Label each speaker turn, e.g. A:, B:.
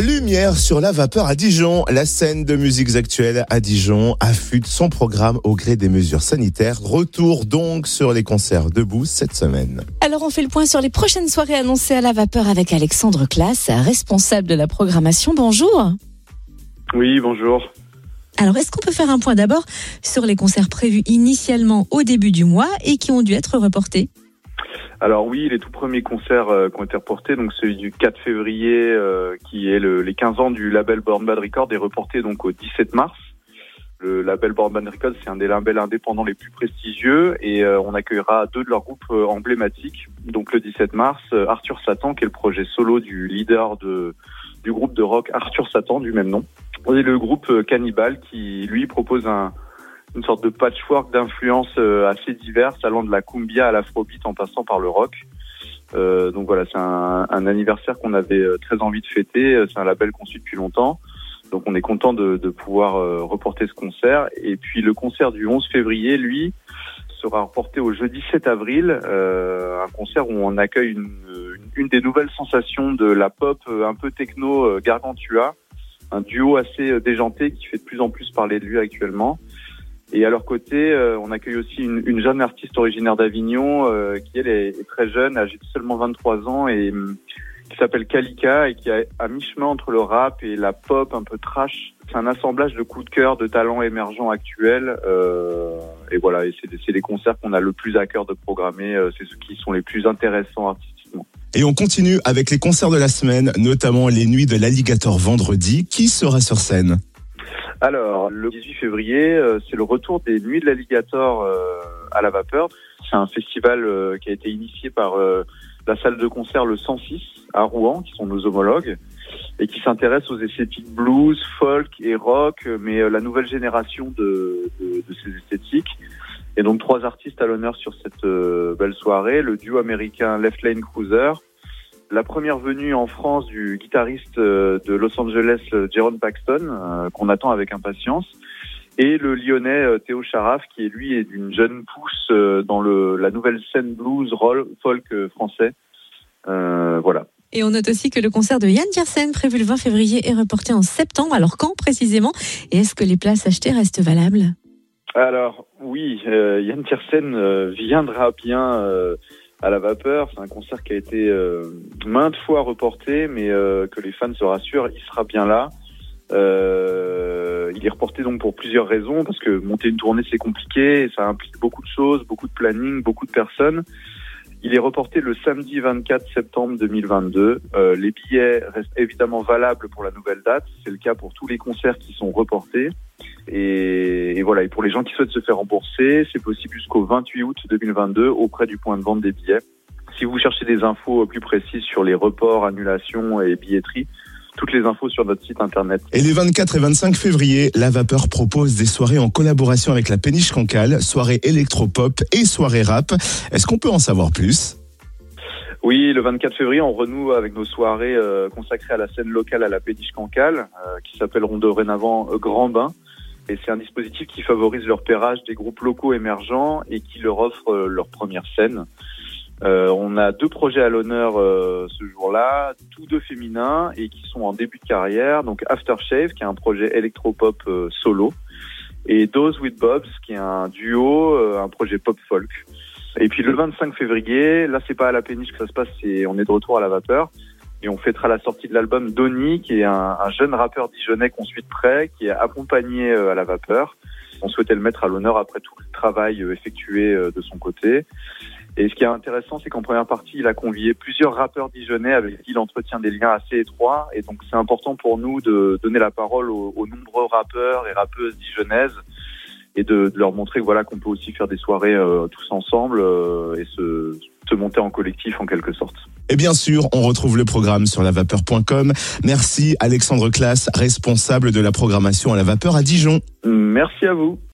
A: Lumière sur la vapeur à Dijon. La scène de musiques actuelles à Dijon affûte son programme au gré des mesures sanitaires. Retour donc sur les concerts debout cette semaine.
B: Alors on fait le point sur les prochaines soirées annoncées à la vapeur avec Alexandre Classe, responsable de la programmation. Bonjour.
C: Oui, bonjour.
B: Alors est-ce qu'on peut faire un point d'abord sur les concerts prévus initialement au début du mois et qui ont dû être reportés?
C: Alors oui, les tout premiers concerts euh, qui ont été reportés, donc celui du 4 février, euh, qui est le, les 15 ans du label Born Bad Record, est reporté donc au 17 mars. Le label Born Bad Record, c'est un des labels indépendants les plus prestigieux et euh, on accueillera deux de leurs groupes emblématiques. Donc le 17 mars, Arthur Satan, qui est le projet solo du leader de, du groupe de rock Arthur Satan, du même nom. Et le groupe Cannibal, qui lui propose un, une sorte de patchwork d'influences euh, assez diverses, allant de la cumbia à l'afrobeat en passant par le rock. Euh, donc voilà, c'est un, un, anniversaire qu'on avait euh, très envie de fêter. C'est un label conçu depuis longtemps. Donc on est content de, de pouvoir reporter ce concert. Et puis le concert du 11 février, lui, sera reporté au jeudi 7 avril. Euh, un concert où on accueille une, une, des nouvelles sensations de la pop un peu techno Gargantua. Un duo assez déjanté qui fait de plus en plus parler de lui actuellement. Et à leur côté, euh, on accueille aussi une, une jeune artiste originaire d'Avignon euh, qui elle est, très jeune, âgée de seulement 23 ans et hum, qui s'appelle Kalika et qui est à mi-chemin entre le rap et la pop un peu trash. C'est un assemblage de coups de cœur, de talents émergents actuels. Euh, et voilà, et c'est les concerts qu'on a le plus à cœur de programmer. Euh, c'est ceux qui sont les plus intéressants artistiquement.
A: Et on continue avec les concerts de la semaine, notamment les nuits de l'Alligator vendredi. Qui sera sur scène?
C: Alors, le 18 février, euh, c'est le retour des Nuits de l'Alligator euh, à la vapeur. C'est un festival euh, qui a été initié par la salle de concert le 106 à Rouen, qui sont nos homologues, et qui s'intéresse aux esthétiques blues, folk et rock, mais la nouvelle génération de, de, de, ces esthétiques. Et donc trois artistes à l'honneur sur cette belle soirée, le duo américain Left Lane Cruiser, la première venue en France du guitariste euh, de Los Angeles, euh, Jaron Paxton, euh, qu'on attend avec impatience, et le lyonnais Théo Charaf, qui est lui est d'une jeune pousse dans le, la nouvelle scène blues, roll, folk français. Euh, voilà.
B: Et on note aussi que le concert de Yann Tiersen, prévu le 20 février, est reporté en septembre. Alors quand précisément? Et est-ce que les places achetées restent valables?
C: Alors oui, euh, Yann Tiersen viendra bien à la vapeur. C'est un concert qui a été euh, maintes fois reporté, mais euh, que les fans se rassurent, il sera bien là. Euh, il est reporté donc pour plusieurs raisons, parce que monter une tournée c'est compliqué, ça implique beaucoup de choses, beaucoup de planning, beaucoup de personnes. Il est reporté le samedi 24 septembre 2022. Euh, les billets restent évidemment valables pour la nouvelle date. C'est le cas pour tous les concerts qui sont reportés. Et, et, voilà. Et pour les gens qui souhaitent se faire rembourser, c'est possible jusqu'au 28 août 2022 auprès du point de vente des billets. Si vous cherchez des infos plus précises sur les reports, annulations et billetterie, toutes les infos sur notre site internet.
A: Et les 24 et 25 février, La Vapeur propose des soirées en collaboration avec la Péniche Cancale, soirée électropop et soirée rap. Est-ce qu'on peut en savoir plus?
C: Oui, le 24 février, on renoue avec nos soirées euh, consacrées à la scène locale à la Péniche Cancale, euh, qui s'appelleront dorénavant euh, Grand Bain. Et c'est un dispositif qui favorise leur repérage des groupes locaux émergents et qui leur offre leur première scène. Euh, on a deux projets à l'honneur euh, ce jour-là, tous deux féminins et qui sont en début de carrière. Donc Aftershave, qui est un projet électropop euh, solo, et Dose with Bobs, qui est un duo, un projet pop folk. Et puis le 25 février, là c'est pas à la péniche que ça se passe, c'est on est de retour à la vapeur et on fêtera la sortie de l'album Donny, qui est un, un, jeune rappeur dijonnais qu'on suit de près, qui est accompagné à la vapeur. On souhaitait le mettre à l'honneur après tout le travail effectué de son côté. Et ce qui est intéressant, c'est qu'en première partie, il a convié plusieurs rappeurs dijonnais avec qui il entretient des liens assez étroits. Et donc, c'est important pour nous de donner la parole aux, nombreux rappeurs et rappeuses dijonnaises et de, leur montrer voilà qu'on peut aussi faire des soirées euh, tous ensemble euh, et se monter en collectif en quelque sorte.
A: Et bien sûr, on retrouve le programme sur lavapeur.com. Merci Alexandre Classe, responsable de la programmation à la vapeur à Dijon.
C: Merci à vous.